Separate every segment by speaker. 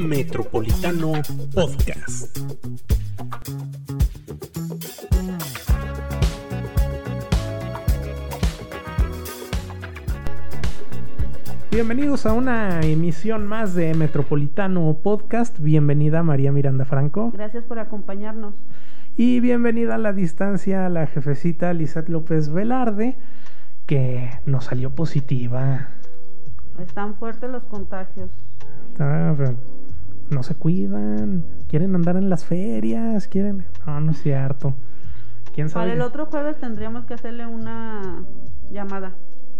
Speaker 1: Metropolitano Podcast. Bienvenidos a una emisión más de Metropolitano Podcast. Bienvenida María Miranda Franco.
Speaker 2: Gracias por acompañarnos.
Speaker 1: Y bienvenida a la distancia a la jefecita Lizeth López Velarde, que nos salió positiva.
Speaker 2: Están fuertes los contagios.
Speaker 1: Ah, no se cuidan, quieren andar en las ferias, quieren... No, no es cierto.
Speaker 2: ¿Quién sabe? Para el otro jueves tendríamos que hacerle una llamada.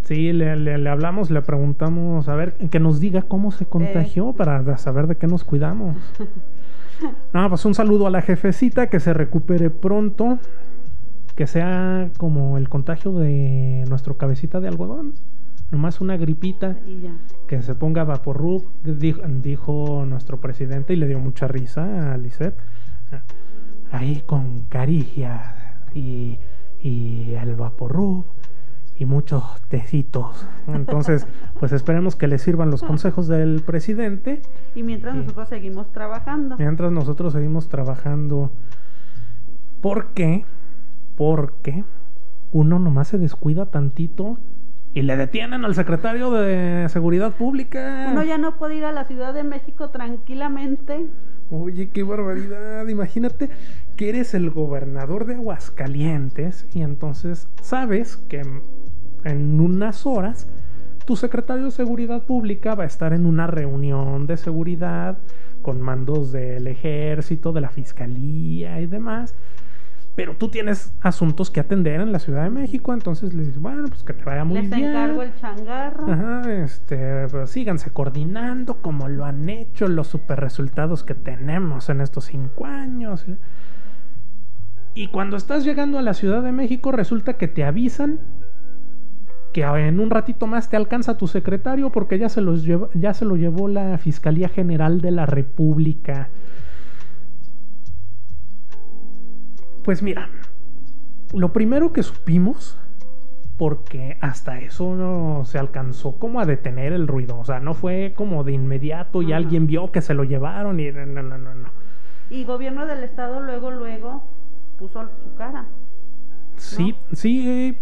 Speaker 1: Sí, le, le, hablamos, le preguntamos, a ver, que nos diga cómo se contagió eh. para saber de qué nos cuidamos. no, pues un saludo a la jefecita, que se recupere pronto, que sea como el contagio de nuestro cabecita de algodón nomás una gripita, que se ponga Vaporrub, dijo, dijo, nuestro presidente y le dio mucha risa a Lisette. Ahí con caricia y, y el Vaporrub y muchos tecitos. Entonces, pues esperemos que le sirvan los consejos del presidente.
Speaker 2: Y mientras nosotros seguimos trabajando.
Speaker 1: Mientras nosotros seguimos trabajando. ¿Por qué? Porque uno nomás se descuida tantito y le detienen al secretario de Seguridad Pública.
Speaker 2: Uno ya no puede ir a la Ciudad de México tranquilamente.
Speaker 1: Oye, qué barbaridad. Imagínate que eres el gobernador de Aguascalientes y entonces sabes que en unas horas tu secretario de Seguridad Pública va a estar en una reunión de seguridad con mandos del ejército, de la fiscalía y demás pero tú tienes asuntos que atender en la Ciudad de México, entonces le dices, bueno, pues que te vaya muy
Speaker 2: bien.
Speaker 1: Les
Speaker 2: encargo el changarro.
Speaker 1: Ajá, este, pues síganse coordinando como lo han hecho, los super resultados que tenemos en estos cinco años. Y cuando estás llegando a la Ciudad de México, resulta que te avisan que en un ratito más te alcanza tu secretario porque ya se, los ya se lo llevó la Fiscalía General de la República. Pues mira, lo primero que supimos, porque hasta eso no se alcanzó como a detener el ruido, o sea, no fue como de inmediato y alguien vio que se lo llevaron y no, no, no, no.
Speaker 2: Y gobierno del estado luego, luego puso su cara.
Speaker 1: Sí, sí,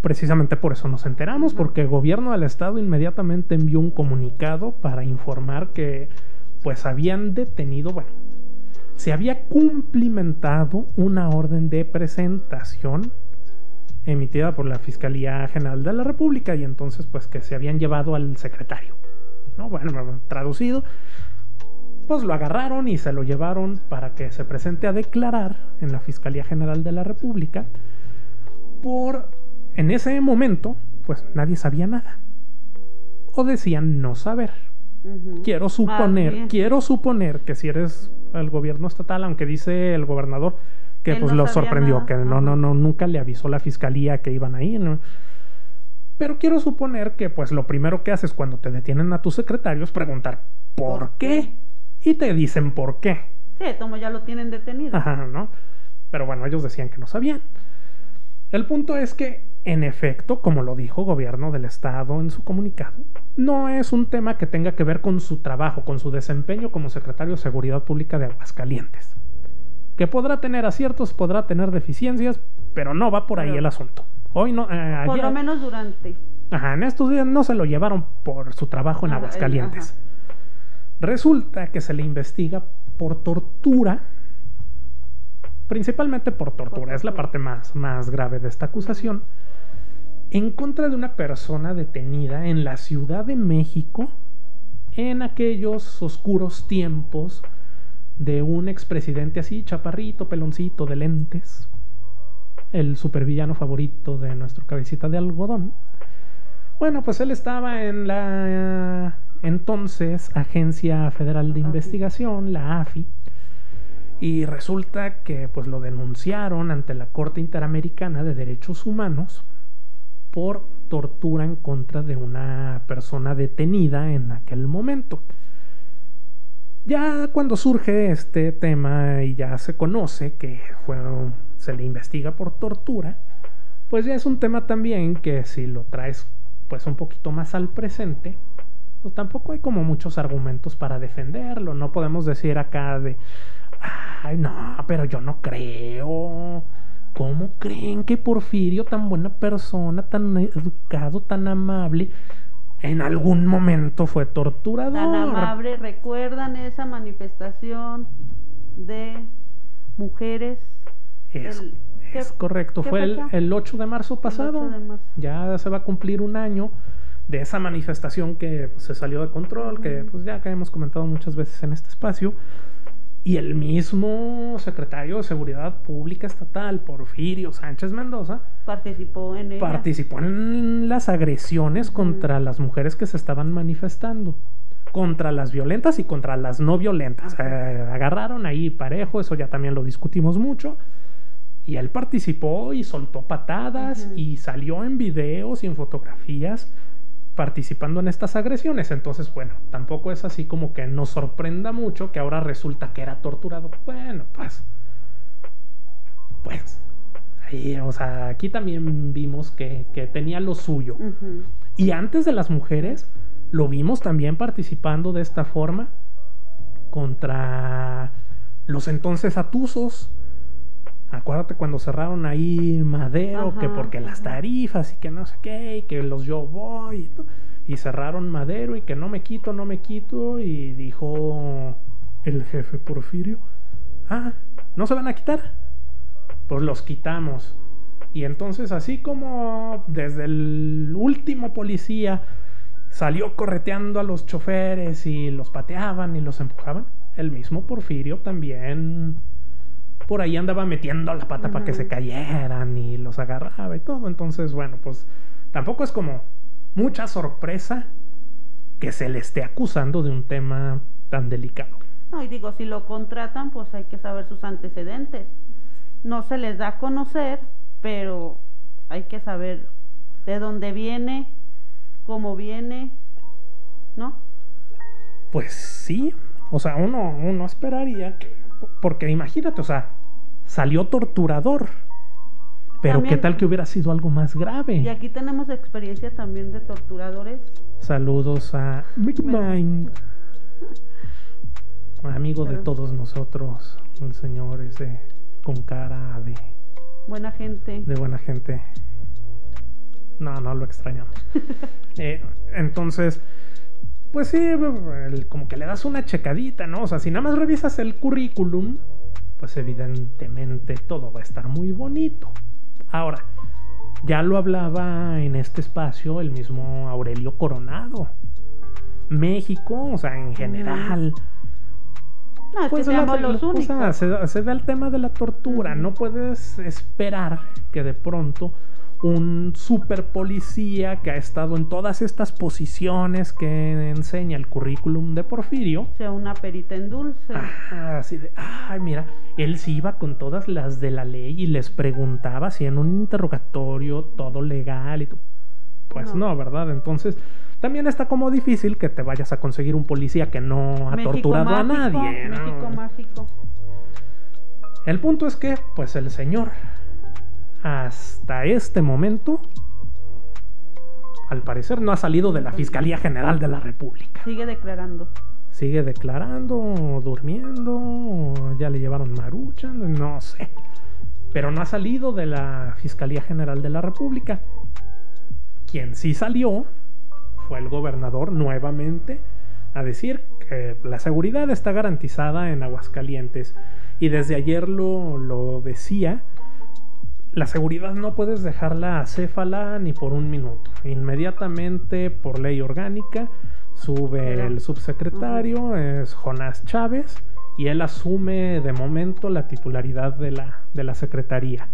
Speaker 1: precisamente por eso nos enteramos, porque el gobierno del estado inmediatamente envió un comunicado para informar que pues habían detenido, bueno, se había cumplimentado una orden de presentación emitida por la Fiscalía General de la República y entonces pues que se habían llevado al secretario. ¿no? Bueno, traducido, pues lo agarraron y se lo llevaron para que se presente a declarar en la Fiscalía General de la República por, en ese momento, pues nadie sabía nada. O decían no saber. Quiero suponer, quiero suponer que si eres el gobierno estatal, aunque dice el gobernador que pues lo sorprendió, que no, no, no, nunca le avisó la fiscalía que iban ahí, ¿no? Pero quiero suponer que pues lo primero que haces cuando te detienen a tu secretario es preguntar ¿por, qué? Y te dicen por qué.
Speaker 2: Sí, como ya lo tienen detenido.
Speaker 1: Ajá, ¿no? Pero bueno, ellos decían que no sabían. El punto es que en efecto, como lo dijo gobierno del estado en su comunicado, no es un tema que tenga que ver con su trabajo, con su desempeño como secretario de Seguridad Pública de Aguascalientes. Que podrá tener aciertos, podrá tener deficiencias, pero no va por ahí el asunto. Hoy no.
Speaker 2: Eh, por lo menos durante.
Speaker 1: Ajá, en estos días no se lo llevaron por su trabajo en ah, Aguascalientes. Resulta que se le investiga por tortura, principalmente por tortura, es la parte más, más grave de esta acusación en contra de una persona detenida en la Ciudad de México en aquellos oscuros tiempos de un expresidente así, chaparrito, peloncito, de lentes, el supervillano favorito de nuestro cabecita de algodón. Bueno, pues él estaba en la entonces Agencia Federal de Investigación, la AFI, y resulta que pues lo denunciaron ante la Corte Interamericana de Derechos Humanos por tortura en contra de una persona detenida en aquel momento. Ya cuando surge este tema y ya se conoce que fue, se le investiga por tortura, pues ya es un tema también que si lo traes pues un poquito más al presente, pues, tampoco hay como muchos argumentos para defenderlo. No podemos decir acá de, ay, no, pero yo no creo. ¿Cómo creen que Porfirio, tan buena persona, tan educado, tan amable, en algún momento fue torturador?
Speaker 2: Tan amable, ¿recuerdan esa manifestación de mujeres?
Speaker 1: Es, correcto, fue el, 8 de marzo pasado. Ya se va a cumplir un año de esa manifestación que pues, se salió de control, que pues ya que hemos comentado muchas veces en este espacio. Y el mismo secretario de Seguridad Pública Estatal, Porfirio Sánchez Mendoza,
Speaker 2: participó en
Speaker 1: participó en las agresiones contra las mujeres que se estaban manifestando, contra las violentas y contra las no violentas. Eh, agarraron ahí parejo, eso ya también lo discutimos mucho. Y él participó y soltó patadas y salió en videos y en fotografías participando en estas agresiones. Entonces, bueno, tampoco es así como que nos sorprenda mucho que ahora resulta que era torturado. Bueno, pues. Pues. Ahí, o sea, aquí también vimos que, tenía lo suyo. Y antes de las mujeres, lo vimos también participando de esta forma contra los entonces atusos Acuérdate cuando cerraron ahí Madero, que porque las tarifas y que no sé qué, y que los yo voy, y, y, cerraron Madero y que no me quito, no me quito, y dijo el jefe Porfirio, ah, ¿no se van a quitar? Pues los quitamos. Y entonces así como desde el último policía salió correteando a los choferes y los pateaban y los empujaban, el mismo Porfirio también por ahí andaba metiendo la pata para que se cayeran y los agarraba y todo. Entonces, bueno, pues tampoco es como mucha sorpresa que se le esté acusando de un tema tan delicado.
Speaker 2: No, y digo, si lo contratan, pues hay que saber sus antecedentes. No se les da a conocer, pero hay que saber de dónde viene, cómo viene, ¿no?
Speaker 1: Pues sí, o sea, uno, uno esperaría que porque imagínate, o sea, salió torturador. Pero qué tal que hubiera sido algo más grave.
Speaker 2: Y aquí tenemos experiencia también de torturadores.
Speaker 1: Saludos a Big Mind. Amigo de todos nosotros, el señor ese con cara de
Speaker 2: buena gente.
Speaker 1: De buena gente. No, no lo extrañamos. Eh, entonces, pues sí, como que le das una checadita, ¿no? O sea, si nada más revisas el currículum, pues evidentemente todo va a estar muy bonito. Ahora, ya lo hablaba en este espacio el mismo Aurelio Coronado. México, o sea, en general.
Speaker 2: No, pues los únicos.
Speaker 1: se, se da el tema de la tortura. No puedes esperar que de pronto un super policía que ha estado en todas estas posiciones que enseña el currículum de Porfirio.
Speaker 2: Sea una perita en dulce.
Speaker 1: así de, ay, mira, él sí iba con todas las de la ley y les preguntaba si en un interrogatorio todo legal y tú. Pues no. ¿verdad? Entonces, también está como difícil que te vayas a conseguir un policía que no ha torturado a nadie.
Speaker 2: México mágico.
Speaker 1: El punto es que, pues el señor hasta este momento, al parecer, no ha salido de la Fiscalía General de la República.
Speaker 2: Sigue declarando.
Speaker 1: Sigue declarando, durmiendo, ya le llevaron marucha, no sé. Pero no ha salido de la Fiscalía General de la República. Quien sí salió fue el gobernador nuevamente a decir que la seguridad está garantizada en Aguascalientes. Y desde ayer lo, lo decía la seguridad no puedes dejarla acéfala ni por un minuto. Inmediatamente, por ley orgánica, sube el subsecretario, es Jonás Chávez, y él asume de momento la titularidad de la, de la secretaría.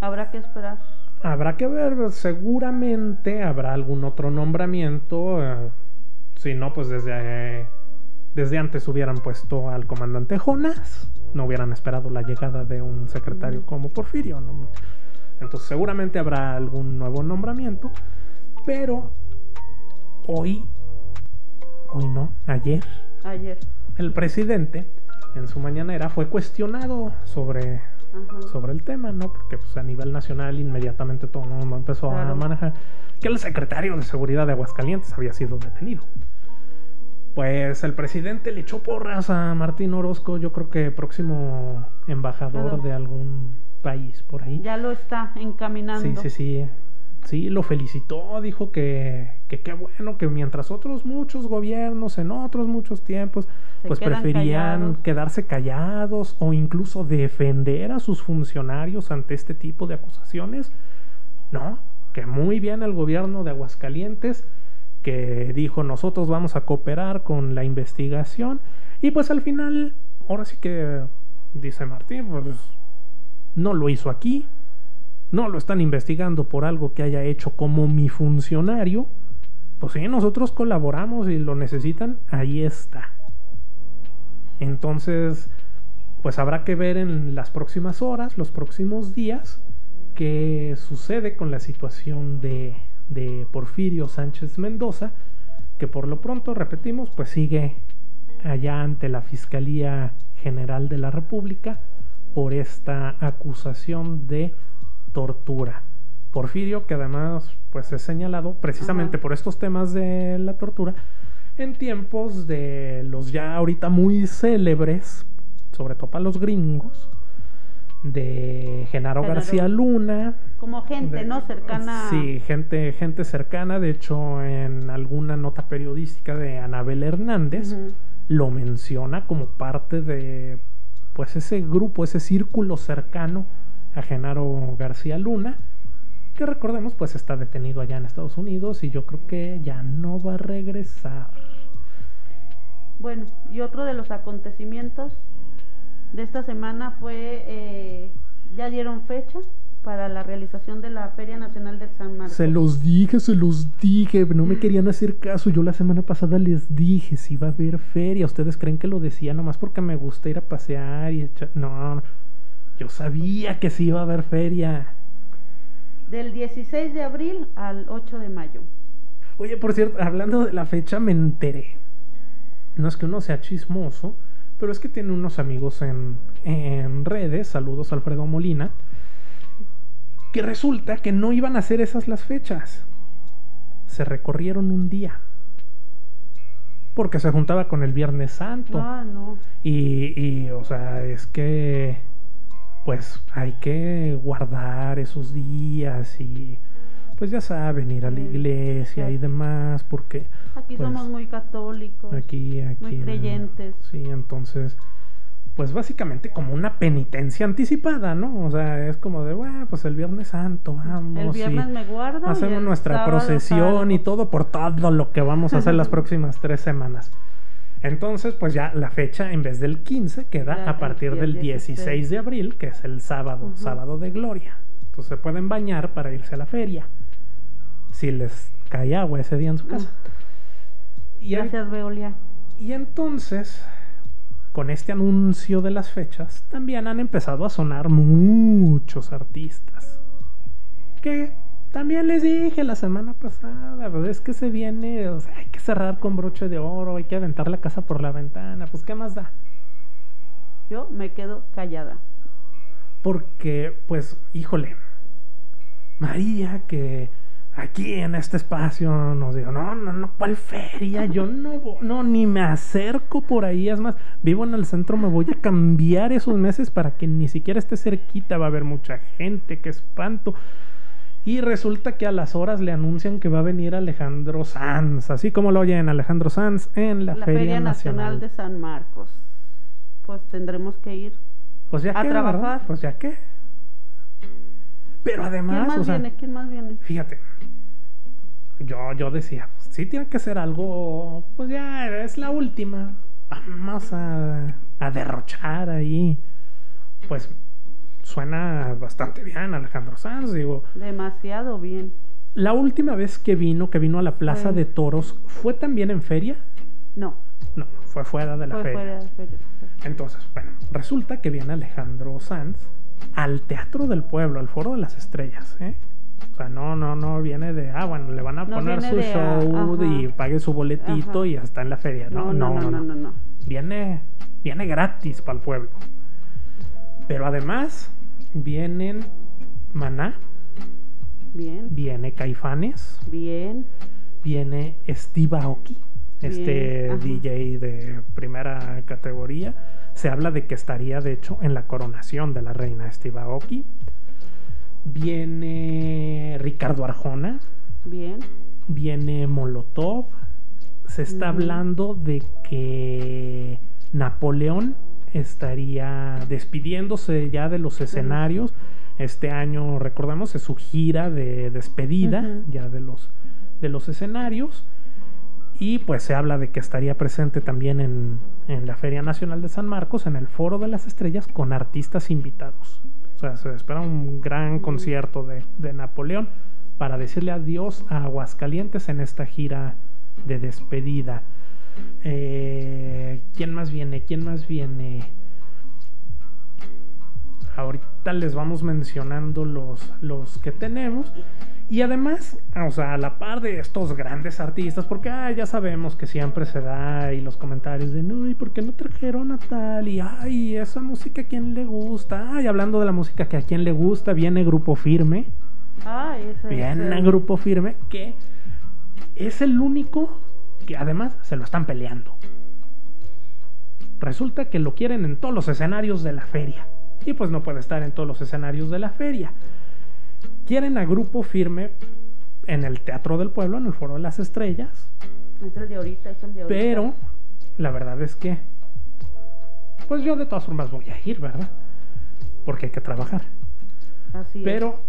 Speaker 2: Habrá que esperar.
Speaker 1: Habrá que ver, seguramente habrá algún otro nombramiento. Eh, si no, pues desde, desde antes hubieran puesto al comandante Jonás no hubieran esperado la llegada de un secretario como Porfirio. Entonces seguramente habrá algún nuevo nombramiento, pero hoy, hoy no, ayer,
Speaker 2: ayer,
Speaker 1: el presidente en su mañanera fue cuestionado sobre
Speaker 2: Ajá.
Speaker 1: sobre el tema, ¿no? Porque pues, a nivel nacional inmediatamente todo el mundo empezó a manejar que el secretario de Seguridad de Aguascalientes había sido detenido. Pues el presidente le echó porras a Martín Orozco, yo creo que próximo embajador
Speaker 2: Claro.
Speaker 1: de algún país por ahí.
Speaker 2: Ya lo está encaminando.
Speaker 1: Sí, sí, sí. Sí, lo felicitó, dijo que que qué bueno, que mientras otros muchos gobiernos en otros muchos tiempos,
Speaker 2: Se
Speaker 1: pues preferían
Speaker 2: callados.
Speaker 1: quedarse callados o incluso defender a sus funcionarios ante este tipo de acusaciones. No, que muy bien el gobierno de Aguascalientes que dijo nosotros vamos a cooperar con la investigación y pues al final, ahora sí que dice Martín, pues no lo hizo aquí, no lo están investigando por algo que haya hecho como mi funcionario, pues sí, nosotros colaboramos y lo necesitan, ahí está. Entonces, pues habrá que ver en las próximas horas, los próximos días, qué sucede con la situación de, de Porfirio Sánchez Mendoza, que por lo pronto, repetimos, pues sigue allá ante la Fiscalía General de la República por esta acusación de tortura. Porfirio, que además pues es señalado precisamente
Speaker 2: Ajá.
Speaker 1: por estos temas de la tortura, en tiempos de los ya ahorita muy célebres, sobre todo para los gringos, de Genaro,
Speaker 2: Genaro.
Speaker 1: García Luna.
Speaker 2: Como gente,
Speaker 1: de-
Speaker 2: ¿no? Cercana.
Speaker 1: Sí, gente, gente cercana. De hecho, en alguna nota periodística de Anabel Hernández lo menciona como parte de pues ese grupo, ese círculo cercano a Genaro García Luna, que recordemos pues está detenido allá en Estados Unidos y yo creo que ya no va a regresar.
Speaker 2: Bueno, y otro de los acontecimientos de esta semana fue, eh, ya dieron fecha para la realización de la Feria Nacional de San Marcos.
Speaker 1: Se los dije, se los dije, no me querían hacer caso. Yo la semana pasada les dije si iba a haber feria. Ustedes creen que lo decía nomás porque me gusta ir a pasear y echar... No, yo sabía que sí iba a haber feria.
Speaker 2: Del 16 de abril al 8 de mayo.
Speaker 1: Oye, por cierto, hablando de la fecha, me enteré. No es que uno sea chismoso, pero es que tiene unos amigos en, en redes, saludos Alfredo Molina, que resulta que no iban a ser esas las fechas. Se recorrieron un día. Porque se juntaba con el Viernes Santo.
Speaker 2: Ah, no.
Speaker 1: Y, y, o sea, es que, pues hay que guardar esos días y, pues ya saben, ir a la iglesia y demás, porque
Speaker 2: Aquí
Speaker 1: Pues,
Speaker 2: somos muy católicos.
Speaker 1: aquí, aquí.
Speaker 2: Muy
Speaker 1: no.
Speaker 2: creyentes.
Speaker 1: Sí, entonces, pues básicamente como una penitencia anticipada, ¿no? O sea, es como de, bueno, pues el Viernes Santo, vamos.
Speaker 2: El viernes
Speaker 1: y
Speaker 2: me guardo.
Speaker 1: Hacemos nuestra
Speaker 2: sábado
Speaker 1: procesión y todo por todo lo que vamos a hacer las próximas tres semanas. Entonces, pues ya la fecha en vez del 15 queda
Speaker 2: Ya,
Speaker 1: a partir
Speaker 2: el
Speaker 1: del
Speaker 2: 16.
Speaker 1: 16 de abril, que es el sábado, sábado de gloria. Entonces se pueden bañar para irse a la feria. Si les cae agua ese día en su casa. Y, en-
Speaker 2: Gracias, Veolia.
Speaker 1: y entonces, con este anuncio de las fechas, también han empezado a sonar muchos artistas. Que también les dije la semana pasada, pues es que se viene, o sea, hay que cerrar con broche de oro, hay que aventar la casa por la ventana, pues ¿qué más da?
Speaker 2: Yo me quedo callada.
Speaker 1: Porque, pues, híjole, María que aquí en este espacio nos dijo, no, no, no, ¿cuál feria? Yo no, no, ni me acerco por ahí. Es más, vivo en el centro, me voy a cambiar esos meses para que ni siquiera esté cerquita. Va a haber mucha gente, qué espanto. Y resulta que a las horas le anuncian que va a venir Alejandro Sanz, así como lo oyen Alejandro Sanz en la,
Speaker 2: La, Feria, Nacional. de San Marcos. Pues tendremos que ir.
Speaker 1: Pues ya
Speaker 2: a
Speaker 1: qué,
Speaker 2: trabajar.
Speaker 1: ¿verdad? Pues ya qué. Pero
Speaker 2: ¿Quién
Speaker 1: además,
Speaker 2: más
Speaker 1: o sea,
Speaker 2: viene? ¿Quién más viene?
Speaker 1: Fíjate, yo, yo decía, pues sí tiene que ser algo, pues ya es la última. Vamos a, a derrochar ahí. Pues suena bastante bien Alejandro Sanz, digo.
Speaker 2: Demasiado bien.
Speaker 1: La última vez que vino, que vino a la Plaza de Toros, ¿fue también en feria?
Speaker 2: No,
Speaker 1: No, fue fuera de la
Speaker 2: fue
Speaker 1: feria.
Speaker 2: fuera de feria.
Speaker 1: Entonces, bueno, resulta que viene Alejandro Sanz al Teatro del Pueblo, al Foro de las Estrellas, ¿eh? O sea, no, no, no viene de, ah, bueno, le van a
Speaker 2: No
Speaker 1: poner su
Speaker 2: ah,
Speaker 1: show
Speaker 2: ajá.
Speaker 1: y pague su boletito
Speaker 2: Ajá.
Speaker 1: y está en la feria. No,
Speaker 2: No, no, no, no, no, no.
Speaker 1: Viene, viene gratis para el pueblo. Pero además, Vienen Maná.
Speaker 2: Bien.
Speaker 1: Viene Caifanes.
Speaker 2: Bien.
Speaker 1: Viene Steve Aoki, este DJ de primera categoría. Se habla de que estaría, de hecho, en la coronación de la reina Steve Aoki. Viene Ricardo Arjona.
Speaker 2: Bien.
Speaker 1: Viene Molotov. Se está hablando de que Napoleón estaría despidiéndose ya de los escenarios. Este año, recordemos, es su gira de despedida ya de los, de los escenarios. Y pues se habla de que estaría presente también en, en, la Feria Nacional de San Marcos, en el Foro de las Estrellas, con artistas invitados. O sea, se espera un gran concierto de, de Napoleón para decirle adiós a Aguascalientes en esta gira de despedida. Eh, ¿Quién más viene? ¿Quién más viene? Ahorita les vamos mencionando los, los que tenemos. Y además, o sea, a la par de estos grandes artistas, porque ah, ya sabemos que siempre se da y los comentarios de, no, ¿y por qué no trajeron a tal? Y, ay, esa música a quién le gusta. Ay, hablando de la música que a quién le gusta, viene Grupo Firme.
Speaker 2: Ese
Speaker 1: Viene Grupo Firme, que es el único que además se lo están peleando. Resulta que lo quieren en todos los escenarios de la feria. Y pues no puede estar en todos los escenarios de la feria. Quieren a grupo firme en el Teatro del Pueblo, en el Foro de las Estrellas.
Speaker 2: Es el de ahorita, es el de ahorita.
Speaker 1: Pero la verdad es que, pues yo de todas formas voy a ir, ¿verdad? Porque hay que trabajar.
Speaker 2: Así
Speaker 1: Pero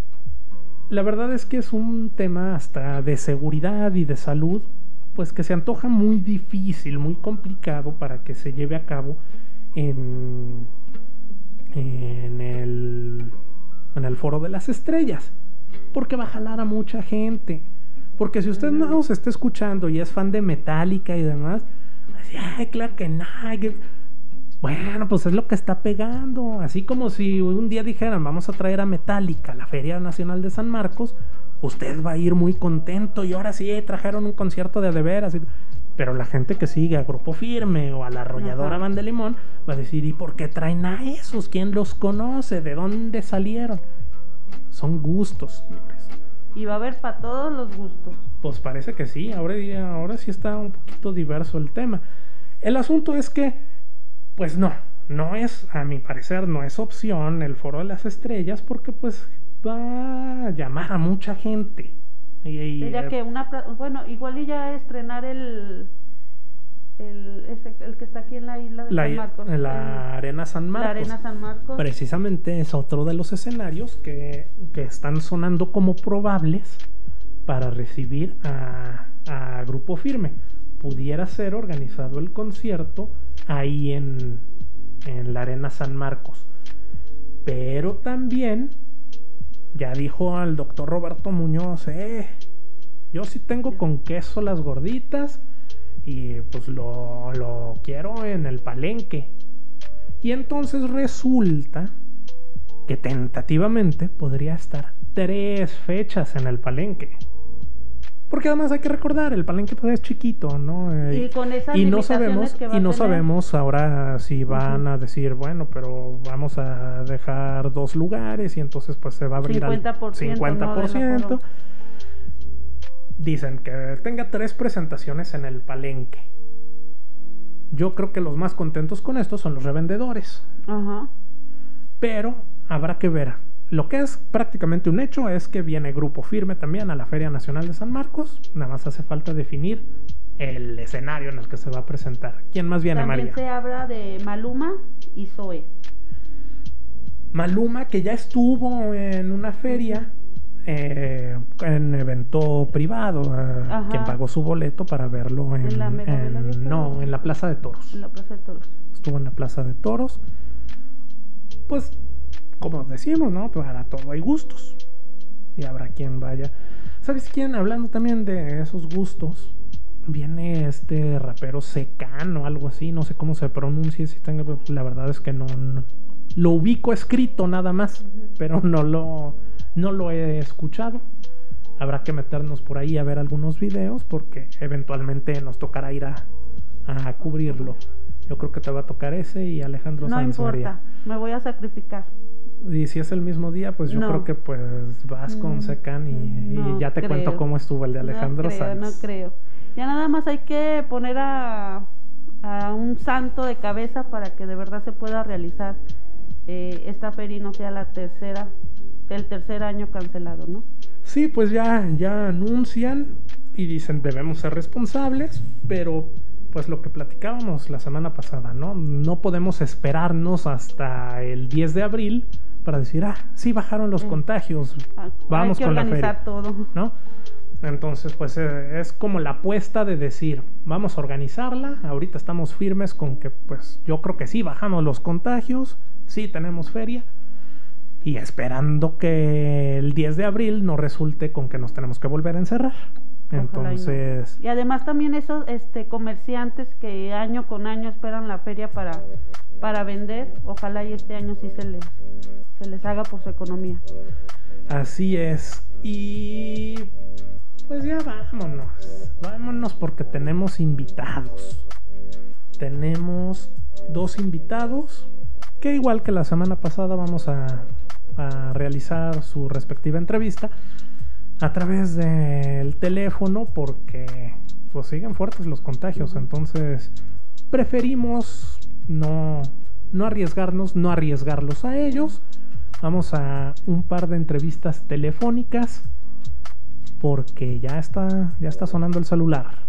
Speaker 1: la verdad es que es un tema hasta de seguridad y de salud pues que se antoja muy difícil, muy complicado para que se lleve a cabo en, en, el, en el foro de las estrellas, porque va a jalar a mucha gente. Porque si usted no se está escuchando y es fan de Metallica y demás, ay, claro que no. Bueno, pues es lo que está pegando. Así como si un día dijeran, vamos a traer a Metallica a la Feria Nacional de San Marcos, usted va a ir muy contento y ahora sí trajeron un concierto de de veras. Pero la gente que sigue a Grupo Firme o a la arrolladora Van de Limón va a decir, ¿y por qué traen a esos? ¿Quién los conoce? ¿De dónde salieron? Son gustos, señores.
Speaker 2: Y va a haber para todos los gustos.
Speaker 1: Pues parece que sí, ahora, ahora sí está un poquito diverso el tema. El asunto es que, pues no, no es, a mi parecer, no es opción el foro de las estrellas porque pues va a llamar a mucha gente.
Speaker 2: Y, eh, que una, bueno, igual y ya estrenar el, el, el que está aquí en la isla de San Marcos.
Speaker 1: La Arena San Marcos.
Speaker 2: La Arena San Marcos.
Speaker 1: Precisamente es otro de los escenarios que, que están sonando como probables para recibir a, a, Grupo Firme. Pudiera ser organizado el concierto ahí en, en la Arena San Marcos. Pero también ya dijo al doctor Roberto Muñoz, eh, yo sí tengo con queso las gorditas y pues lo, lo quiero en el palenque. Y entonces resulta que tentativamente podría estar tres fechas en el palenque. Porque además hay que recordar, el palenque pues, es chiquito, ¿no?
Speaker 2: Eh, y, con esas
Speaker 1: y no sabemos y no sabemos ahora si van a decir, bueno, pero vamos a dejar dos lugares y entonces pues se va a abrir
Speaker 2: 50%,
Speaker 1: al 50%. Dicen que tenga tres presentaciones en el palenque. Yo creo que los más contentos con esto son los revendedores.
Speaker 2: Ajá.
Speaker 1: Pero habrá que ver lo que es prácticamente un hecho es que viene grupo firme también a la Feria Nacional de San Marcos. Nada más hace falta definir el escenario en el que se va a presentar. ¿Quién más viene,
Speaker 2: María?
Speaker 1: También
Speaker 2: se habla de Maluma y Zoe.
Speaker 1: Maluma, que ya estuvo en una feria, eh, en evento privado, eh, quien pagó su boleto para verlo en, no, en la Plaza de Toros.
Speaker 2: En la Plaza de Toros.
Speaker 1: Estuvo en la Plaza de Toros. Pues como decimos, ¿no? Para todo hay gustos. Y habrá quien vaya. ¿Sabes quién? Hablando también de esos gustos, viene este rapero Secan o algo así, no sé cómo se pronuncia, si tengo, la verdad es que no, lo ubico escrito nada más, pero no lo, no lo he escuchado. Habrá que meternos por ahí a ver algunos videos porque eventualmente nos tocará ir a, a cubrirlo. Yo creo que te va a tocar ese y Alejandro
Speaker 2: no
Speaker 1: Sanz
Speaker 2: importa, me voy a sacrificar.
Speaker 1: Y si es el mismo día, pues yo creo que pues vas con mm, Secan y, ya te cuento cómo estuvo el de Alejandro
Speaker 2: no creo, No creo. Ya nada más hay que poner a, a un santo de cabeza para que de verdad se pueda realizar eh, esta feria y no sea la tercera, el tercer año cancelado, ¿no?
Speaker 1: Sí, pues ya, ya anuncian y dicen debemos ser responsables, pero pues lo que platicábamos la semana pasada, ¿no? No podemos esperarnos hasta el 10 de abril para decir, ah, sí bajaron los mm. contagios, ah, vamos con la feria, todo. ¿no? Entonces, pues eh, es como la apuesta de decir, vamos a organizarla, ahorita estamos firmes con que, pues yo creo que sí bajamos los contagios, sí tenemos feria, y esperando que el 10 de abril no resulte con que nos tenemos que volver a encerrar. Entonces.
Speaker 2: Y, además también esos este, comerciantes que año con año esperan la feria para, para vender, ojalá y este año sí se les, se les haga por su economía.
Speaker 1: Así es. Y pues ya vámonos. Vámonos porque tenemos invitados. Tenemos dos invitados que igual que la semana pasada vamos a, a realizar su respectiva entrevista a través del teléfono porque pues siguen fuertes los contagios. Entonces preferimos no, no arriesgarnos, no arriesgarlos a ellos. Vamos a un par de entrevistas telefónicas porque ya está, ya está sonando el celular.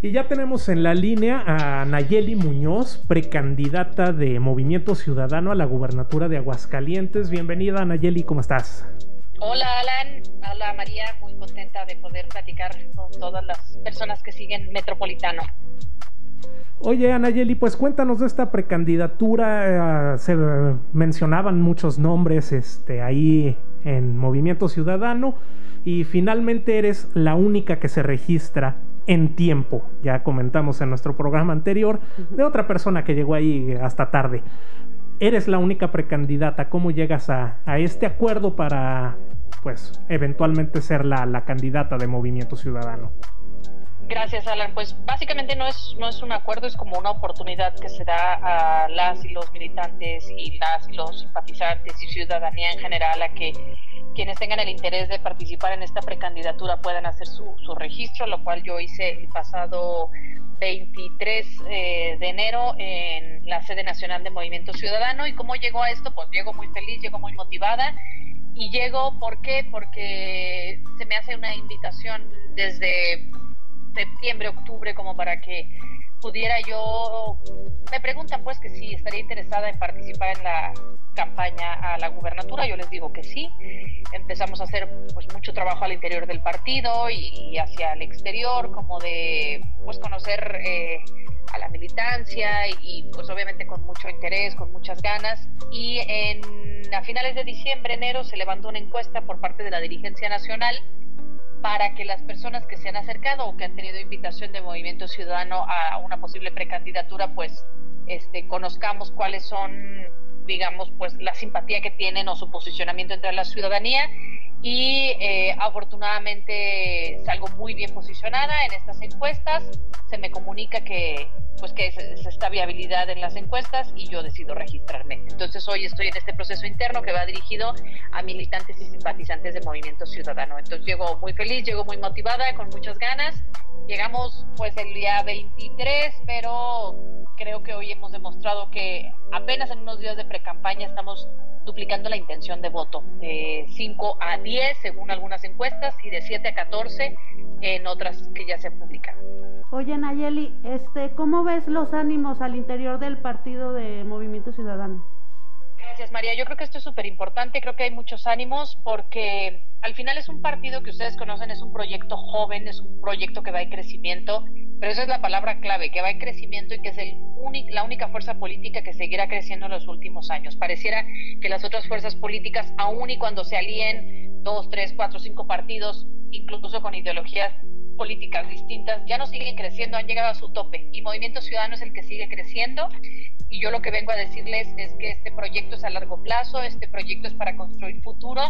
Speaker 1: Y ya tenemos en la línea a Nayeli Muñoz, precandidata de Movimiento Ciudadano a la gubernatura de Aguascalientes. Bienvenida Nayeli, ¿cómo estás?
Speaker 3: Hola Alan, hola María, muy contenta de poder platicar con todas las personas que siguen Metropolitano.
Speaker 1: Oye, Anayeli, pues cuéntanos de esta precandidatura. Eh, se mencionaban muchos nombres este, ahí en Movimiento Ciudadano y finalmente eres la única que se registra en tiempo. Ya comentamos en nuestro programa anterior de otra persona que llegó ahí hasta tarde. Eres la única precandidata. ¿Cómo llegas a, a este acuerdo para pues eventualmente ser la, la candidata de Movimiento Ciudadano.
Speaker 3: Gracias, Alan. Pues básicamente no es, no es un acuerdo, es como una oportunidad que se da a las y los militantes y las y los simpatizantes y ciudadanía en general a que quienes tengan el interés de participar en esta precandidatura puedan hacer su, su registro, lo cual yo hice el pasado 23 eh, de enero en la sede nacional de Movimiento Ciudadano. ¿Y cómo llegó a esto? Pues llego muy feliz, llego muy motivada y llego, ¿por qué? Porque se me hace una invitación desde septiembre, octubre, como para que pudiera yo, me preguntan pues que si estaría interesada en participar en la campaña a la gubernatura, yo les digo que sí. Empezamos a hacer pues mucho trabajo al interior del partido y, hacia el exterior, como de pues conocer eh, a la militancia y, pues obviamente con mucho interés, con muchas ganas. Y en, a finales de diciembre, enero, se levantó una encuesta por parte de la dirigencia nacional para que las personas que se han acercado o que han tenido invitación de Movimiento Ciudadano a una posible precandidatura, pues este, conozcamos cuáles son, digamos, pues la simpatía que tienen o su posicionamiento entre la ciudadanía y eh, afortunadamente salgo muy bien posicionada en estas encuestas. Se me comunica que pues que es, esta viabilidad en las encuestas y yo decido registrarme. Entonces hoy estoy en este proceso interno que va dirigido a militantes y simpatizantes de Movimiento Ciudadano. Entonces llego muy feliz, llego muy motivada, con muchas ganas. Llegamos pues el día 23, pero creo que hoy hemos demostrado que apenas en unos días de pre-campaña estamos duplicando la intención de voto, de 5 a 10 según algunas encuestas y de 7 a 14 en otras que ya se han publicado.
Speaker 2: Oye Nayeli, este, ¿cómo ves los ánimos al interior del partido de Movimiento Ciudadano?
Speaker 3: Gracias María, yo creo que esto es súper importante, creo que hay muchos ánimos porque al final es un partido que ustedes conocen, es un proyecto joven, es un proyecto que va en crecimiento, pero esa es la palabra clave, que va en crecimiento y que es el la única fuerza política que seguirá creciendo en los últimos años. Pareciera que las otras fuerzas políticas, aun y cuando se alíen dos, tres, cuatro, cinco partidos, incluso con ideologías políticas distintas, ya no siguen creciendo, han llegado a su tope y Movimiento Ciudadano es el que sigue creciendo y yo lo que vengo a decirles es que este proyecto es a largo plazo, este proyecto es para construir futuro,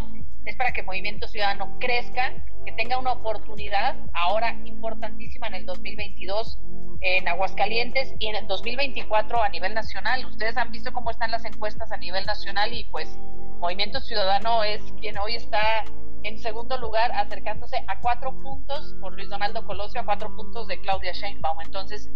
Speaker 3: es para que Movimiento Ciudadano crezca, que tenga una oportunidad ahora importantísima en el 2022 en Aguascalientes y en el 2024 a nivel nacional. Ustedes han visto cómo están las encuestas a nivel nacional y pues Movimiento Ciudadano es quien hoy está en segundo lugar, acercándose a cuatro puntos por Luis Donaldo Colosio, a cuatro puntos de Claudia Sheinbaum. Entonces,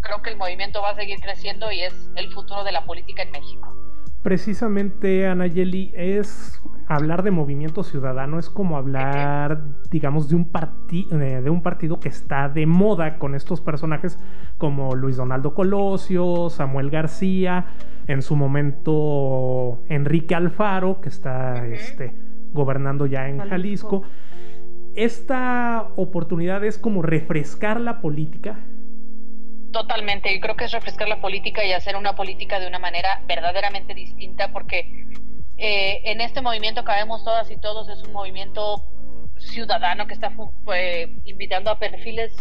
Speaker 3: creo que el movimiento va a seguir creciendo y es el futuro de la política en México.
Speaker 1: Precisamente, Anayeli, es hablar de movimiento ciudadano, es como hablar, digamos, de un, eh, de un partido que está de moda con estos personajes como Luis Donaldo Colosio, Samuel García, en su momento Enrique Alfaro, que está este, gobernando ya en Jalisco. Esta oportunidad es como refrescar la política.
Speaker 3: Totalmente, yo creo que es refrescar la política y hacer una política de una manera verdaderamente distinta porque eh, en este movimiento cabemos todas y todos, es un movimiento ciudadano que está invitando a perfiles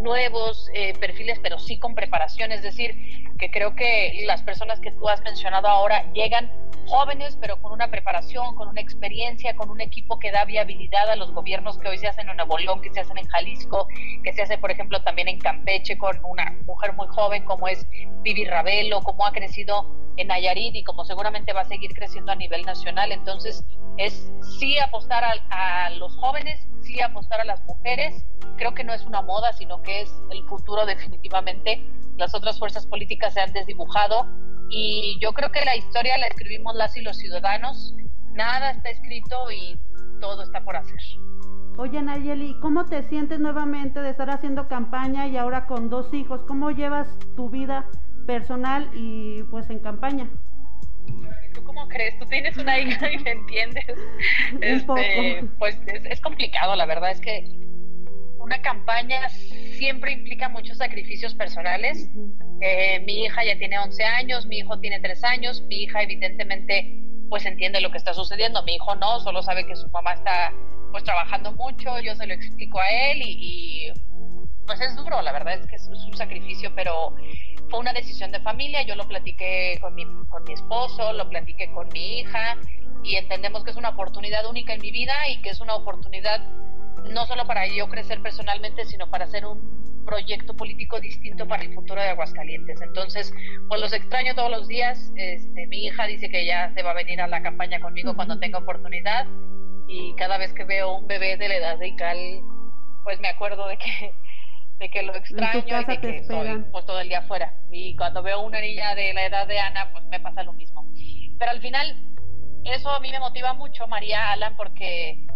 Speaker 3: nuevos, eh, perfiles pero sí con preparación, es decir, que creo que las personas que tú has mencionado ahora llegan jóvenes, pero con una preparación, con una experiencia, con un equipo que da viabilidad a los gobiernos que hoy se hacen en Nuevo León, que se hacen en Jalisco, que se hace, por ejemplo, también en Campeche con una mujer muy joven como es Vivi Ravelo, como ha crecido en Nayarit y como seguramente va a seguir creciendo a nivel nacional. Entonces, es sí apostar a, a los jóvenes, sí apostar a las mujeres. Creo que no es una moda, sino que es el futuro definitivamente. Las otras fuerzas políticas se han desdibujado y yo creo que la historia la escribimos las y los ciudadanos. Nada está escrito y todo está por hacer.
Speaker 2: Oye, Nayeli, ¿cómo te sientes nuevamente de estar haciendo campaña y ahora con dos hijos? ¿Cómo llevas tu vida personal y pues en campaña?
Speaker 3: ¿Tú cómo crees? Tú tienes una hija y me entiendes. Este, pues es, es complicado, la verdad es que una campaña siempre implica muchos sacrificios personales. Eh, mi hija ya tiene 11 años, mi hijo tiene 3 años, mi hija evidentemente pues entiende lo que está sucediendo, mi hijo no, solo sabe que su mamá está pues trabajando mucho, yo se lo explico a él y, pues es duro, la verdad es que es, un sacrificio, pero fue una decisión de familia, yo lo platiqué con mi, con mi esposo, lo platiqué con mi hija y entendemos que es una oportunidad única en mi vida y que es una oportunidad no solo para yo crecer personalmente, sino para hacer un proyecto político distinto para el futuro de Aguascalientes. Entonces, pues los extraño todos los días. Este, mi hija dice que ya se va a venir a la campaña conmigo cuando tenga oportunidad y cada vez que veo un bebé de la edad de Ical, pues me acuerdo de que de que lo extraño y de que estoy pues, todo el día afuera. Y cuando veo una niña de la edad de Ana, pues me pasa lo mismo. Pero al final, eso a mí me motiva mucho, María Alan, porque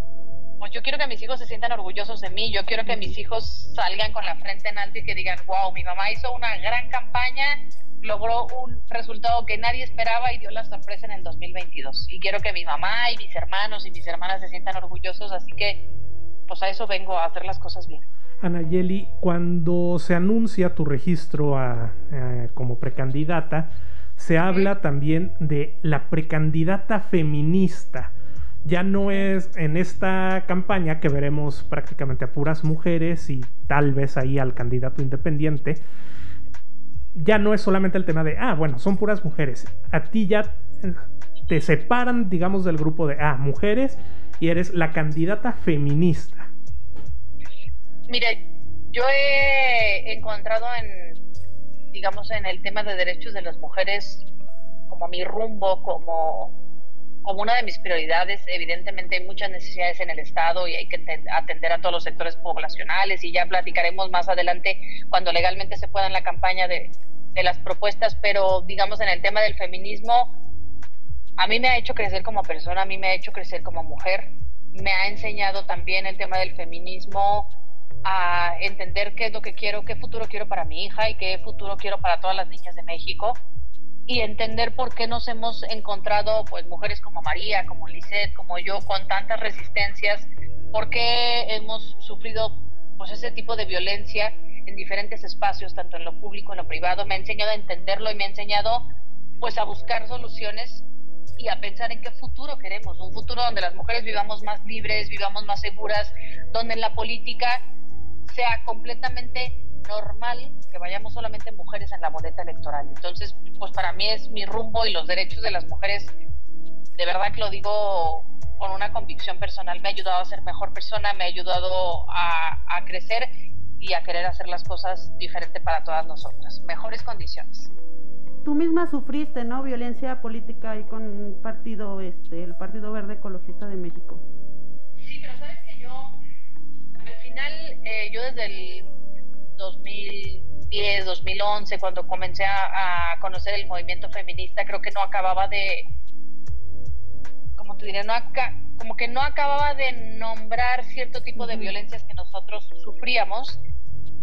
Speaker 3: pues yo quiero que mis hijos se sientan orgullosos de mí, yo quiero que mis hijos salgan con la frente en alto y que digan, wow, mi mamá hizo una gran campaña, logró un resultado que nadie esperaba y dio la sorpresa en el 2022. Y quiero que mi mamá y mis hermanos y mis hermanas se sientan orgullosos, así que pues a eso vengo a hacer las cosas bien.
Speaker 1: Anayeli, cuando se anuncia tu registro como precandidata, se habla también de la precandidata feminista ya no es en esta campaña que veremos prácticamente a puras mujeres y tal vez ahí al candidato independiente. Ya no es solamente el tema de, ah, bueno, son puras mujeres. A ti ya te separan, digamos, del grupo de, ah, mujeres y eres la candidata feminista.
Speaker 3: Mira, yo he encontrado en, digamos, en el tema de derechos de las mujeres como mi rumbo, como como una de mis prioridades. Evidentemente hay muchas necesidades en el Estado y hay que atender a todos los sectores poblacionales y ya platicaremos más adelante cuando legalmente se pueda en la campaña de, de las propuestas, pero digamos en el tema del feminismo, a mí me ha hecho crecer como persona, a mí me ha hecho crecer como mujer, me ha enseñado también el tema del feminismo a entender qué es lo que quiero, qué futuro quiero para mi hija y qué futuro quiero para todas las niñas de México. Y entender por qué nos hemos encontrado pues mujeres como María, como Lisette, como yo con tantas resistencias, por qué hemos sufrido pues ese tipo de violencia en diferentes espacios, tanto en lo público, en lo privado, me ha enseñado a entenderlo y me ha enseñado pues a buscar soluciones y a pensar en qué futuro queremos, un futuro donde las mujeres vivamos más libres, vivamos más seguras, donde en la política sea completamente normal que vayamos solamente mujeres en la boleta electoral. Entonces, pues para mí es mi rumbo y los derechos de las mujeres, de verdad que lo digo con una convicción personal, me ha ayudado a ser mejor persona, me ha ayudado a, a crecer y a querer hacer las cosas diferente para todas nosotras, mejores condiciones.
Speaker 2: tú misma sufriste, ¿no? Violencia política ahí con partido, este, el Partido Verde Ecologista de México.
Speaker 3: Sí, pero final, eh, yo desde el 2010, 2011, cuando comencé a, conocer el movimiento feminista, creo que no acababa de, como te diré, no como que no acababa de nombrar cierto tipo de violencias que nosotros sufríamos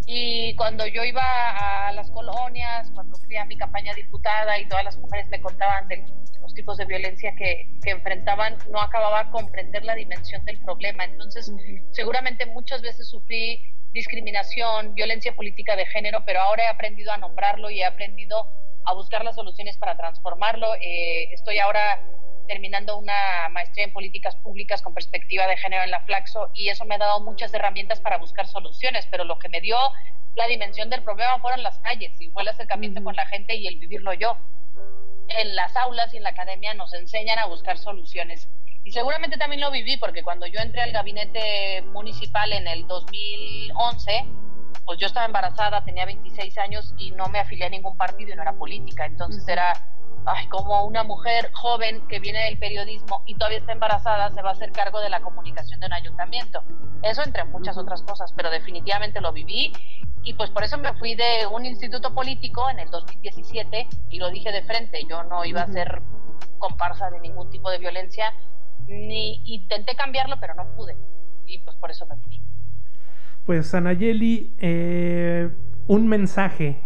Speaker 3: y cuando yo iba a las colonias, cuando fui a mi campaña diputada y todas las mujeres me contaban de los tipos de violencia que, que enfrentaban, no acababa de comprender la dimensión del problema. Entonces, seguramente muchas veces sufrí discriminación, violencia política de género, pero ahora he aprendido a nombrarlo y he aprendido a buscar las soluciones para transformarlo. Eh, estoy ahora terminando una maestría en políticas públicas con perspectiva de género en la Flaxo y eso me ha dado muchas herramientas para buscar soluciones, pero lo que me dio la dimensión del problema fueron las calles y fue el acercamiento con la gente y el vivirlo yo. En las aulas y en la academia nos enseñan a buscar soluciones. Y seguramente también lo viví porque cuando yo entré al gabinete municipal en el 2011, pues yo estaba embarazada, tenía 26 años y no me afilié a ningún partido y no era política. Entonces era ay, como una mujer joven que viene del periodismo y todavía está embarazada se va a hacer cargo de la comunicación de un ayuntamiento. Eso entre muchas otras cosas, pero definitivamente lo viví y pues por eso me fui de un instituto político en el 2017 y lo dije de frente, yo no iba a ser comparsa de ningún tipo de violencia, ni intenté cambiarlo, pero no pude y pues por eso me fui.
Speaker 1: Pues Anayeli, eh, un mensaje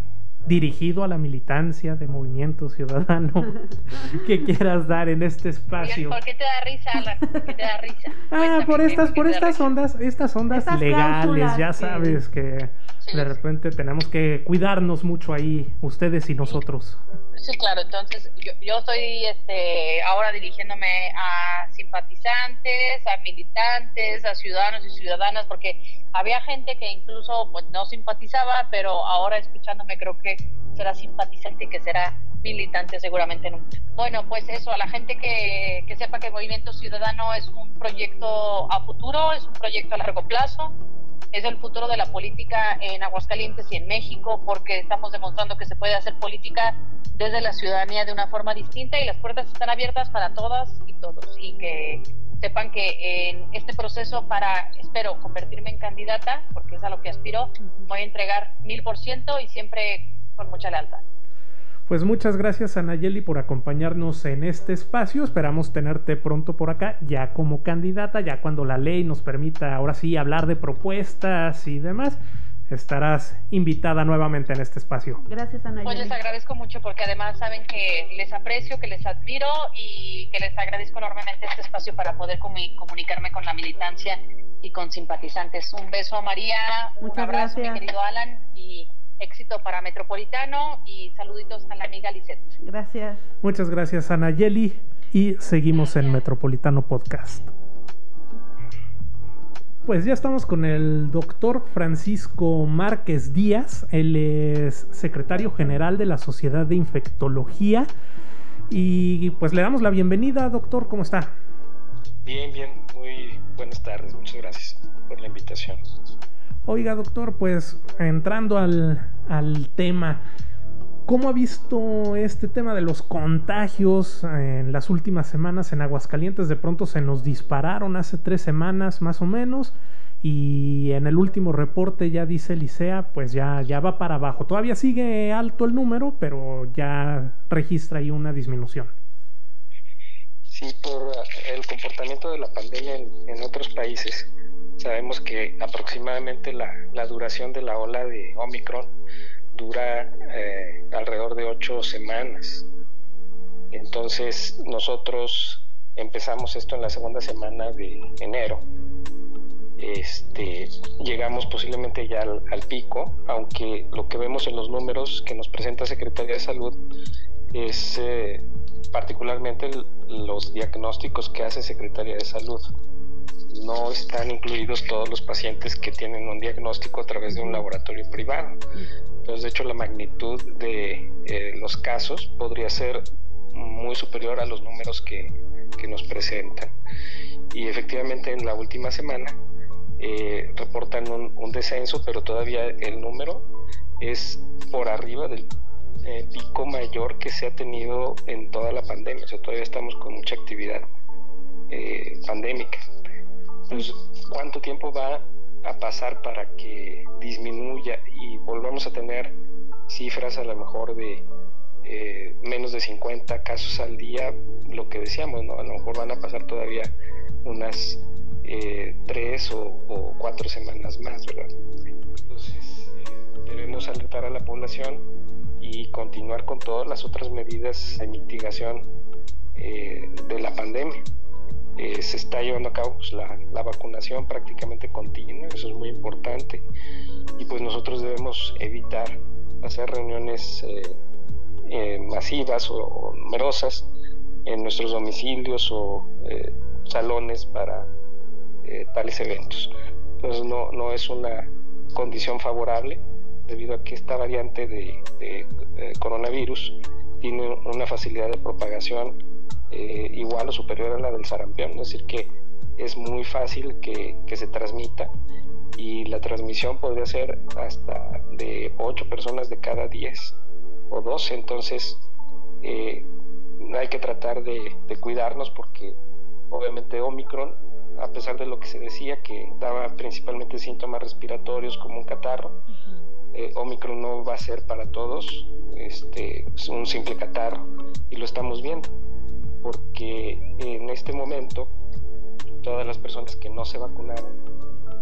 Speaker 1: dirigido a la militancia de Movimiento Ciudadano que quieras dar en este espacio.
Speaker 3: ¿Por qué te da risa, Alan? ¿Por qué te da risa?
Speaker 1: ah, por estas, por estas ondas, estas ondas legales, ya sabes que de repente tenemos que cuidarnos mucho ahí, ustedes y nosotros.
Speaker 3: Sí, claro, entonces yo, yo estoy este, ahora dirigiéndome a simpatizantes, a militantes, a ciudadanos y ciudadanas, porque había gente que incluso pues, no simpatizaba, pero ahora escuchándome creo que será simpatizante y que será militante seguramente nunca. Bueno, pues eso, a la gente que, que sepa que el Movimiento Ciudadano es un proyecto a futuro, es un proyecto a largo plazo, es el futuro de la política en Aguascalientes y en México, porque estamos demostrando que se puede hacer política desde la ciudadanía de una forma distinta y las puertas están abiertas para todas y todos. Y que sepan que en este proceso para, espero, convertirme en candidata, porque es a lo que aspiro, voy a entregar mil por ciento y siempre con mucha lealtad.
Speaker 1: Pues muchas gracias a Nayeli por acompañarnos en este espacio. Esperamos tenerte pronto por acá, ya como candidata, ya cuando la ley nos permita ahora sí hablar de propuestas y demás. Estarás invitada nuevamente en este espacio.
Speaker 2: Gracias, Anayeli.
Speaker 3: Pues les agradezco mucho porque además saben que les aprecio, que les admiro y que les agradezco enormemente este espacio para poder comunicarme con la militancia y con simpatizantes. Un beso a María, un abrazo, mi querido Alan, y éxito para Metropolitano y saluditos a la amiga Lisette.
Speaker 2: Gracias.
Speaker 1: Muchas gracias, Anayeli. Y seguimos en Metropolitano Podcast. Pues ya estamos con el doctor Francisco Márquez Díaz. Él es secretario general de la Sociedad de Infectología. Y pues le damos la bienvenida, doctor. ¿Cómo está?
Speaker 4: Bien, bien. Muy buenas tardes. Muchas gracias por la invitación.
Speaker 1: Oiga, doctor, pues entrando al, tema, ¿cómo ha visto este tema de los contagios en las últimas semanas en Aguascalientes? De pronto se nos dispararon hace tres semanas más o menos. Y en el último reporte ya dice Licea, pues ya, ya va para abajo. Todavía sigue alto el número, pero ya registra ahí una disminución.
Speaker 4: Sí, por el comportamiento de la pandemia en otros países Sabemos que aproximadamente la, duración de la ola de Omicron dura eh, alrededor de ocho semanas. Entonces nosotros empezamos esto en la segunda semana de enero. Este, llegamos posiblemente ya al, pico, aunque lo que vemos en los números que nos presenta Secretaría de Salud es eh, particularmente los diagnósticos que hace Secretaría de Salud no están incluidos todos los pacientes que tienen un diagnóstico a través de un laboratorio privado. Entonces, de hecho, la magnitud de eh, los casos podría ser muy superior a los números que, que nos presentan. Y efectivamente, en la última semana eh, reportan un, descenso, pero todavía el número es por arriba del, eh, pico mayor que se ha tenido en toda la pandemia. O sea, todavía estamos con mucha actividad pandémica. Entonces, ¿cuánto tiempo va a pasar para que disminuya y volvamos a tener cifras a lo mejor de eh, menos de 50 casos al día? Lo que decíamos, ¿no? A lo mejor van a pasar todavía unas tres o, cuatro semanas más, ¿verdad? Entonces, debemos alertar a la población y continuar con todas las otras medidas de mitigación eh, de la pandemia. Eh, se está llevando a cabo pues, la, la, vacunación prácticamente continua, eso es muy importante, y pues nosotros debemos evitar hacer reuniones eh, masivas o, numerosas en nuestros domicilios o salones para tales eventos. Entonces no, no es una condición favorable debido a que esta variante de, eh, coronavirus tiene una facilidad de propagación eh, igual o superior a la del sarampión, es decir, que es muy fácil que, se transmita. Y la transmisión podría ser hasta de 8 personas de cada 10 o 12, entonces eh, hay que tratar de, de, cuidarnos porque obviamente Omicron, a pesar de lo que se decía que daba principalmente síntomas respiratorios como un catarro, eh, Omicron no va a ser para todos. Este, un simple catarro y lo estamos viendo porque en este momento todas las personas que no se vacunaron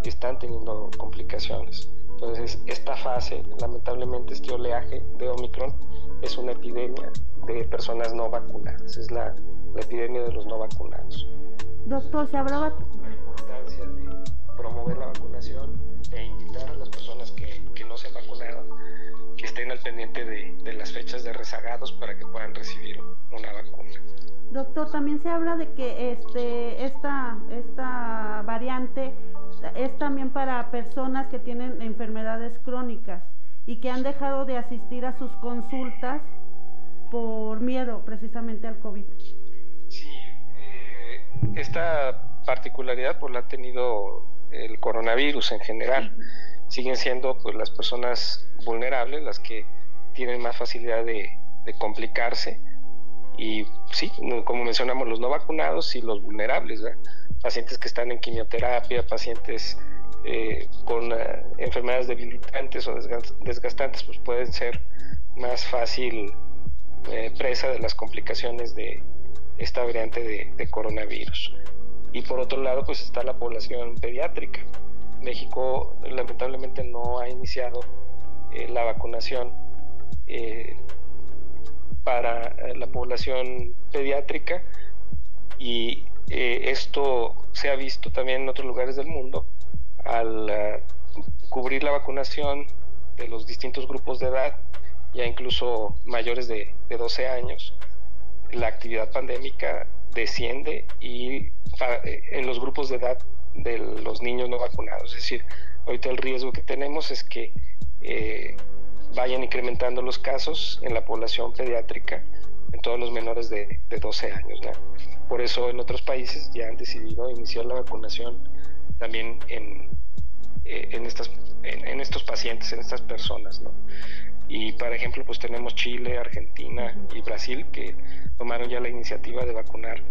Speaker 4: están teniendo complicaciones. Entonces, esta fase, lamentablemente, este oleaje de Omicron es una epidemia de personas no vacunadas, es la, la epidemia de los no vacunados.
Speaker 2: Doctor, se hablaba...
Speaker 4: La importancia de promover la vacunación e invitar a las personas que que estén al pendiente de, las fechas de rezagados para que puedan recibir una vacuna.
Speaker 2: Doctor, también se habla de que este, esta, esta variante es también para personas que tienen enfermedades crónicas y que han dejado de asistir a sus consultas por miedo precisamente al COVID.
Speaker 4: Sí, eh, esta particularidad pues la ha tenido el coronavirus en general siguen siendo pues, las personas vulnerables las que tienen más facilidad de, complicarse y sí, como mencionamos, los no vacunados y los vulnerables, pacientes que están en quimioterapia, pacientes eh, con eh, enfermedades debilitantes o desgastantes, pues pueden ser más fácil eh, presa de las complicaciones de esta variante de, coronavirus. Y por otro lado, pues está la población pediátrica, México lamentablemente no ha iniciado la vacunación para eh, la población pediátrica y esto se ha visto también en otros lugares del mundo al cubrir la vacunación de los distintos grupos de edad, ya incluso mayores de, de 12 años, la actividad pandémica desciende y en los grupos de edad de los niños no vacunados. Es decir, ahorita el riesgo que tenemos es que eh, vayan incrementando los casos en la población pediátrica, en todos los menores de, 12 años. Por eso en otros países ya han decidido iniciar la vacunación también en, eh, estas, en, estos pacientes, en estas personas. Y, por ejemplo, pues tenemos Chile, Argentina y Brasil que tomaron ya la iniciativa de vacunar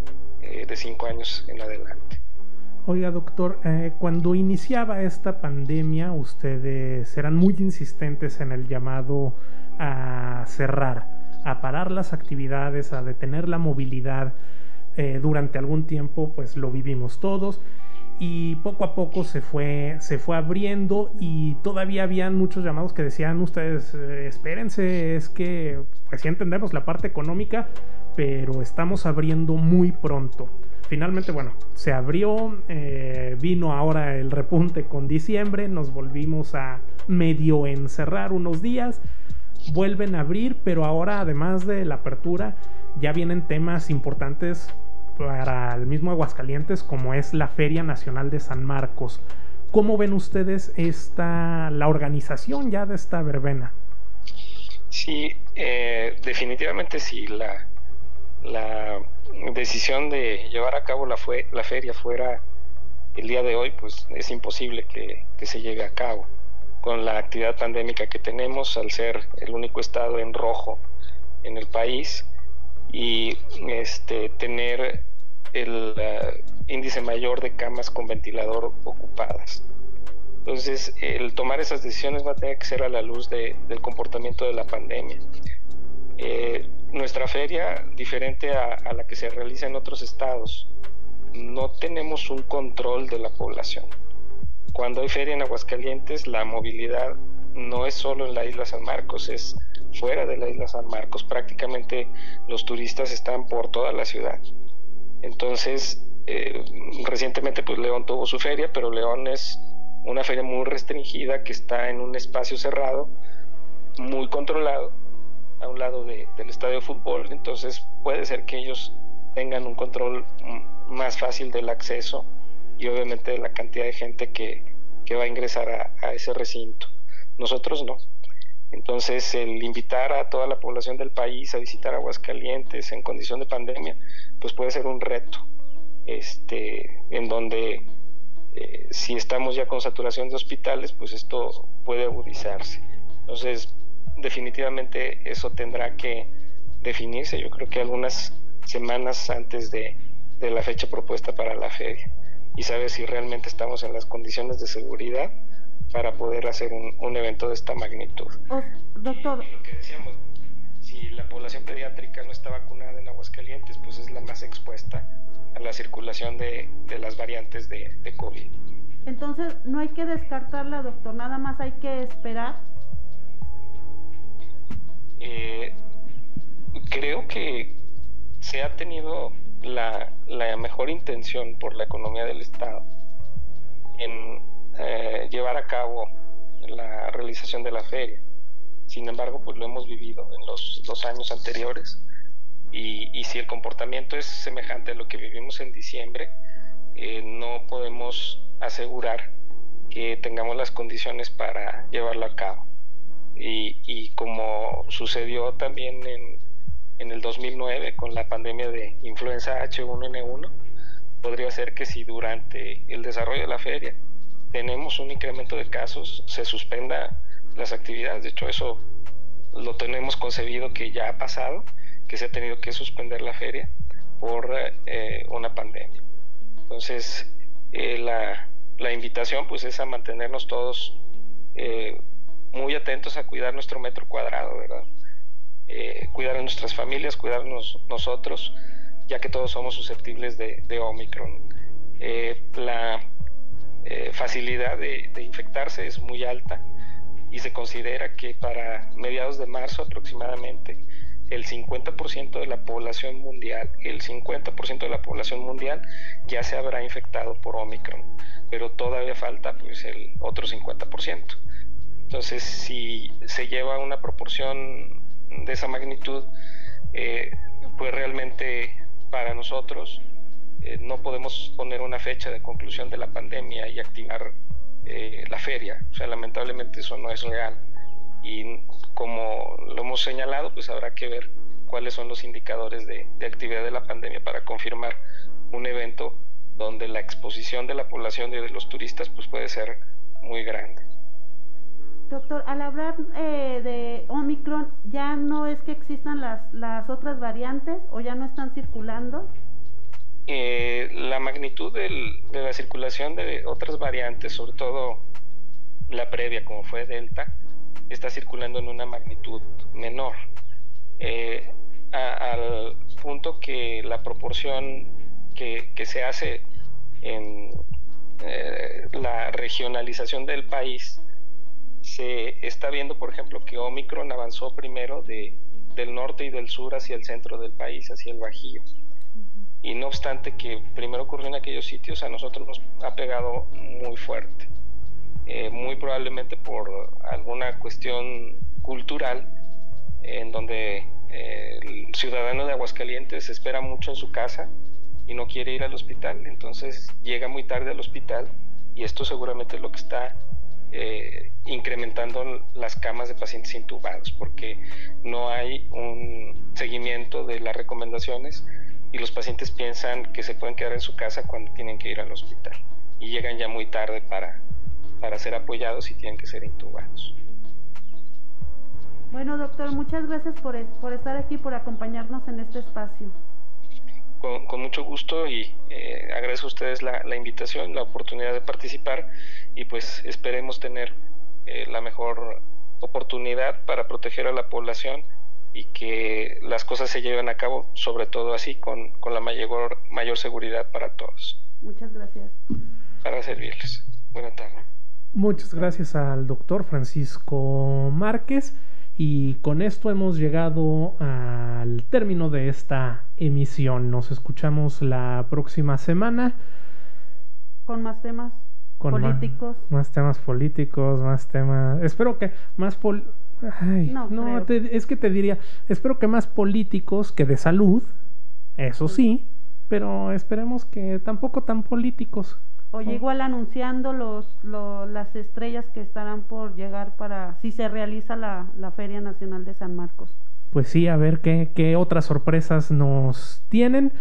Speaker 4: eh, de 5 años en adelante.
Speaker 1: Oiga, doctor, eh, cuando iniciaba esta pandemia, ustedes eran muy insistentes en el llamado a cerrar, a parar las actividades, a detener la movilidad. Eh, durante algún tiempo, pues lo vivimos todos y poco a poco se fue, se fue abriendo y todavía habían muchos llamados que decían ustedes, eh, espérense, es que pues sí entendemos la parte económica, pero estamos abriendo muy pronto finalmente, bueno, se abrió, eh, vino ahora el repunte con diciembre, nos volvimos a medio encerrar unos días, vuelven a abrir, pero ahora además de la apertura, ya vienen temas importantes para el mismo Aguascalientes, como es la Feria Nacional de San Marcos. ¿Cómo ven ustedes esta, la organización ya de esta verbena?
Speaker 4: Sí, eh, definitivamente sí, la, la decisión de llevar a cabo la, fue, la feria fuera el día de hoy, pues es imposible que, se lleve a cabo. con la actividad pandémica que tenemos, al ser el único estado en rojo en el país y este, tener el eh, índice mayor de camas con ventilador ocupadas. Entonces, el tomar esas decisiones va a tener que ser a la luz del comportamiento de la pandemia. Eh, nuestra feria, diferente a, la que se realiza en otros estados, no tenemos un control de la población. Cuando hay feria en Aguascalientes, la movilidad no es solo en la isla San Marcos, es fuera de la isla San Marcos. Prácticamente los turistas están por toda la ciudad. Entonces, eh, recientemente pues León tuvo su feria, pero León es una feria muy restringida que está en un espacio cerrado, muy controlado, a un lado del estadio de fútbol, entonces puede ser que ellos tengan un control más fácil del acceso y obviamente de la cantidad de gente que, va a ingresar a, ese recinto. Nosotros no. Entonces, el invitar a toda la población del país a visitar Aguascalientes en condición de pandemia, pues puede ser un reto, este, en donde eh, si estamos ya con saturación de hospitales, pues esto puede agudizarse. Entonces, definitivamente eso tendrá que definirse, yo creo que algunas semanas antes de, la fecha propuesta para la feria y saber si realmente estamos en las condiciones de seguridad para poder hacer un, evento de esta magnitud.
Speaker 2: doctor.
Speaker 4: Lo que decíamos, si la población pediátrica no está vacunada en Aguascalientes, pues es la más expuesta a la circulación de, las variantes de, de, COVID.
Speaker 2: Entonces, no hay que descartarla, doctor, nada más hay que esperar.
Speaker 4: Eh, creo que se ha tenido la, mejor intención por la economía del Estado en eh, llevar a cabo la realización de la feria. Sin embargo, pues lo hemos vivido en los dos años anteriores y, si el comportamiento es semejante a lo que vivimos en diciembre, eh, no podemos asegurar que tengamos las condiciones para llevarlo a cabo. Y, como sucedió también en, en, el 2009 con la pandemia de influenza H1N1, podría ser que si durante el desarrollo de la feria tenemos un incremento de casos, se suspenda las actividades. De hecho, eso lo tenemos concebido que ya ha pasado que se ha tenido que suspender la feria por eh, una pandemia. Entonces, eh, la, la, invitación pues es a mantenernos todos eh, muy atentos a cuidar nuestro metro cuadrado, ¿verdad? cuidar a nuestras familias, cuidarnos nosotros, ya que todos somos susceptibles de, Omicron. la facilidad de, de infectarse es muy alta y se considera que para mediados de marzo aproximadamente el 50% de la población mundial, el 50% de la población mundial ya se habrá infectado por Omicron, pero todavía falta pues el otro 50%. Entonces, si se lleva una proporción de esa magnitud, eh, pues realmente para nosotros eh, no podemos poner una fecha de conclusión de la pandemia y activar eh, la feria. O sea, lamentablemente eso no es real y como lo hemos señalado, pues habrá que ver cuáles son los indicadores de, actividad de la pandemia para confirmar un evento donde la exposición de la población y de los turistas pues puede ser muy grande.
Speaker 2: Doctor, al hablar eh, de Omicron, ¿ya no es que existan las, las otras variantes o ya no están circulando?
Speaker 4: Eh, la magnitud de la circulación de otras variantes, sobre todo la previa como fue Delta, está circulando en una magnitud menor. Eh, al punto que la proporción que, se hace en eh, la regionalización del país, se está viendo, por ejemplo, que Omicron avanzó primero de, del norte y del sur hacia el centro del país, hacia el Bajío. Y no obstante que primero ocurrió en aquellos sitios, a nosotros nos ha pegado muy fuerte. Eh, muy probablemente por alguna cuestión cultural, en donde eh, el ciudadano de Aguascalientes espera mucho en su casa y no quiere ir al hospital, entonces llega muy tarde al hospital y esto seguramente es lo que está eh, incrementando las camas de pacientes intubados, porque no hay un seguimiento de las recomendaciones y los pacientes piensan que se pueden quedar en su casa cuando tienen que ir al hospital y llegan ya muy tarde para, para ser apoyados y tienen que ser intubados.
Speaker 2: Bueno, doctor, muchas gracias por, por estar aquí, por acompañarnos en este espacio.
Speaker 4: Con, mucho gusto y eh, agradezco a ustedes la, invitación, la oportunidad de participar y pues esperemos tener eh, la mejor oportunidad para proteger a la población y que las cosas se lleven a cabo, sobre todo así, con, con la mayor, mayor seguridad para todos.
Speaker 2: Muchas gracias.
Speaker 4: Para servirles. Buenas tardes.
Speaker 1: Muchas gracias al doctor Francisco Márquez. Y con esto hemos llegado al término de esta emisión. Nos escuchamos la próxima semana.
Speaker 2: Con más temas políticos.
Speaker 1: Más, temas políticos, más temas... Espero que más... Pol... no, es que te diría, espero que más políticos que de salud, eso sí, pero esperemos que tampoco tan políticos.
Speaker 2: Oye, igual anunciando los, las estrellas que estarán por llegar para si se realiza la, Feria Nacional de San Marcos.
Speaker 1: Pues sí, a ver qué, qué otras sorpresas nos tienen.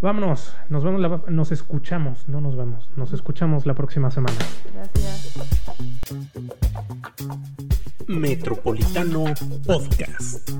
Speaker 1: Vámonos, nos vemos, nos escuchamos, no nos vemos, nos escuchamos la próxima semana.
Speaker 2: Gracias.
Speaker 5: Metropolitano Podcast.